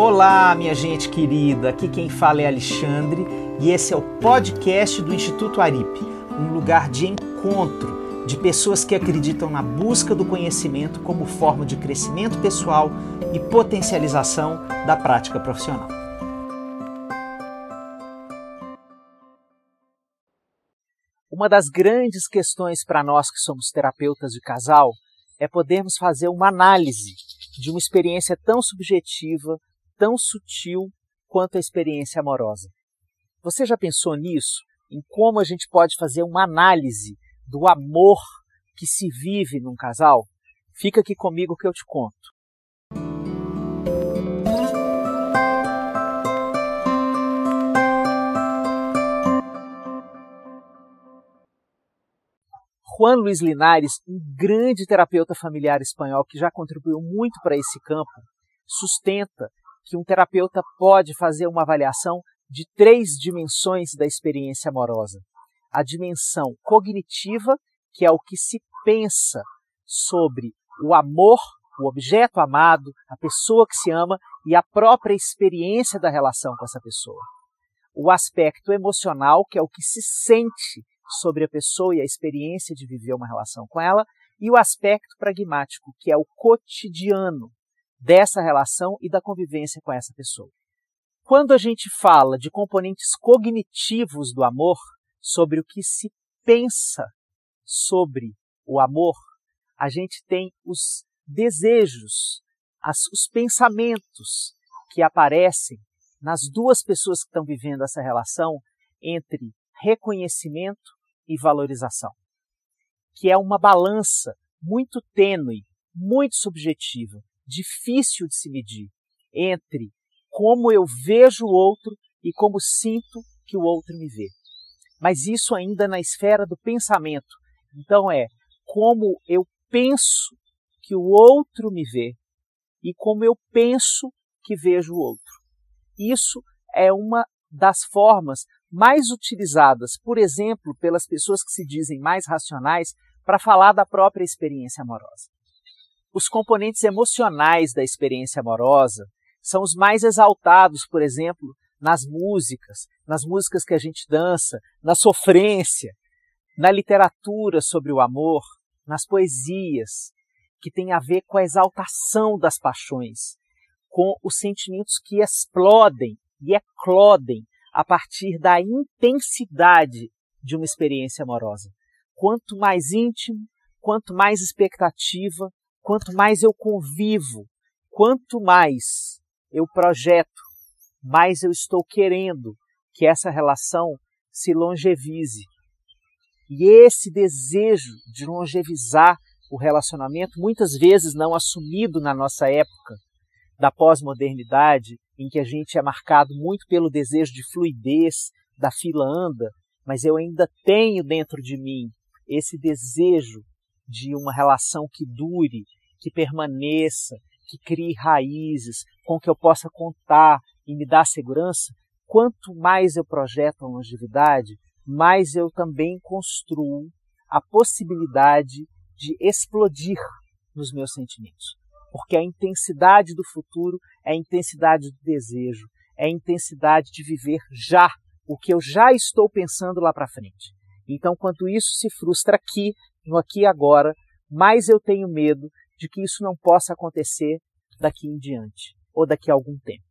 Olá, minha gente querida. Aqui quem fala é Alexandre e esse é o podcast do Instituto Aripe, um lugar de encontro de pessoas que acreditam na busca do conhecimento como forma de crescimento pessoal e potencialização da prática profissional. Uma das grandes questões para nós que somos terapeutas de casal é podermos fazer uma análise de uma experiência tão subjetiva, tão sutil quanto a experiência amorosa. Você já pensou nisso? Em como a gente pode fazer uma análise do amor que se vive num casal? Fica aqui comigo que eu te conto. Juan Luiz Linares, um grande terapeuta familiar espanhol que já contribuiu muito para esse campo, sustenta que um terapeuta pode fazer uma avaliação de três dimensões da experiência amorosa. A dimensão cognitiva, que é o que se pensa sobre o amor, o objeto amado, a pessoa que se ama e a própria experiência da relação com essa pessoa. O aspecto emocional, que é o que se sente sobre a pessoa e a experiência de viver uma relação com ela, e o aspecto pragmático, que é o cotidiano dessa relação e da convivência com essa pessoa. Quando a gente fala de componentes cognitivos do amor, sobre o que se pensa sobre o amor, a gente tem os desejos, as, os pensamentos que aparecem nas duas pessoas que estão vivendo essa relação entre reconhecimento e valorização, que é uma balança muito tênue, muito subjetiva, difícil de se medir entre como eu vejo o outro e como sinto que o outro me vê. Mas isso ainda na esfera do pensamento. Então é como eu penso que o outro me vê e como eu penso que vejo o outro. Isso é uma das formas mais utilizadas, por exemplo, pelas pessoas que se dizem mais racionais, para falar da própria experiência amorosa. Os componentes emocionais da experiência amorosa são os mais exaltados, por exemplo, nas músicas, nas músicas que a gente dança, na sofrência, na literatura sobre o amor, nas poesias, que tem a ver com a exaltação das paixões, com os sentimentos que explodem e eclodem a partir da intensidade de uma experiência amorosa. Quanto mais íntimo, quanto mais expectativa, quanto mais eu convivo, quanto mais eu projeto, mais eu estou querendo que essa relação se longevize. E esse desejo de longevizar o relacionamento, muitas vezes não assumido na nossa época da pós-modernidade, em que a gente é marcado muito pelo desejo de fluidez, da fila anda, mas eu ainda tenho dentro de mim esse desejo de uma relação que dure, que permaneça, que crie raízes, com que eu possa contar e me dar segurança. Quanto mais eu projeto a longevidade, mais eu também construo a possibilidade de explodir nos meus sentimentos porque a intensidade do futuro é a intensidade do desejo, é a intensidade de viver já o que eu já estou pensando lá para frente. Então, quanto isso se frustra aqui, no aqui e agora, mais eu tenho medo de que isso não possa acontecer daqui em diante ou daqui a algum tempo.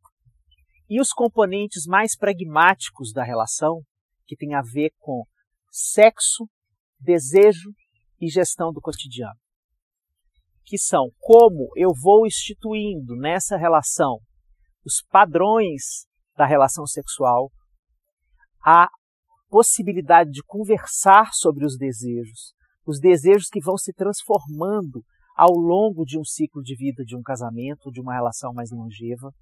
E os componentes mais pragmáticos da relação, que tem a ver com sexo, desejo e gestão do cotidiano que são como eu vou instituindo nessa relação os padrões da relação sexual, a possibilidade de conversar sobre os desejos, os desejos que vão se transformando ao longo de um ciclo de vida de um casamento, de uma relação mais longeva,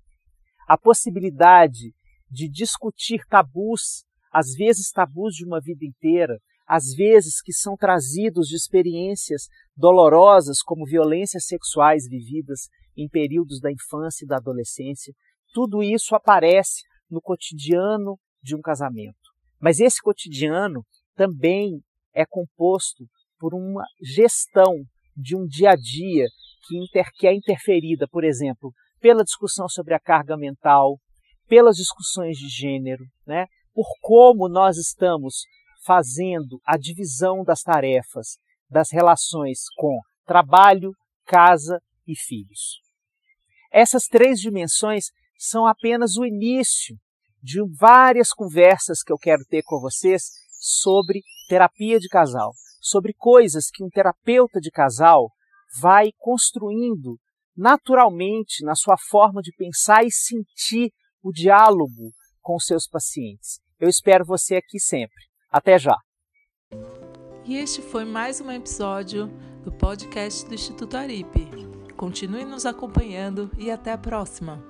a possibilidade de discutir tabus, às vezes tabus de uma vida inteira, às vezes que são trazidos de experiências dolorosas como violências sexuais vividas em períodos da infância e da adolescência. Tudo isso aparece no cotidiano de um casamento. Mas esse cotidiano também é composto por uma gestão de um dia a dia que, inter, que é interferida, por exemplo, pela discussão sobre a carga mental, pelas discussões de gênero, né? por como nós estamos fazendo a divisão das tarefas, das relações com trabalho, casa e filhos. Essas três dimensões são apenas o início de várias conversas que eu quero ter com vocês sobre terapia de casal, sobre coisas que um terapeuta de casal vai construindo naturalmente na sua forma de pensar e sentir o diálogo com seus pacientes. Eu espero você aqui sempre. Até já! E este foi mais um episódio do podcast do Instituto Aripe. Continue nos acompanhando e até a próxima!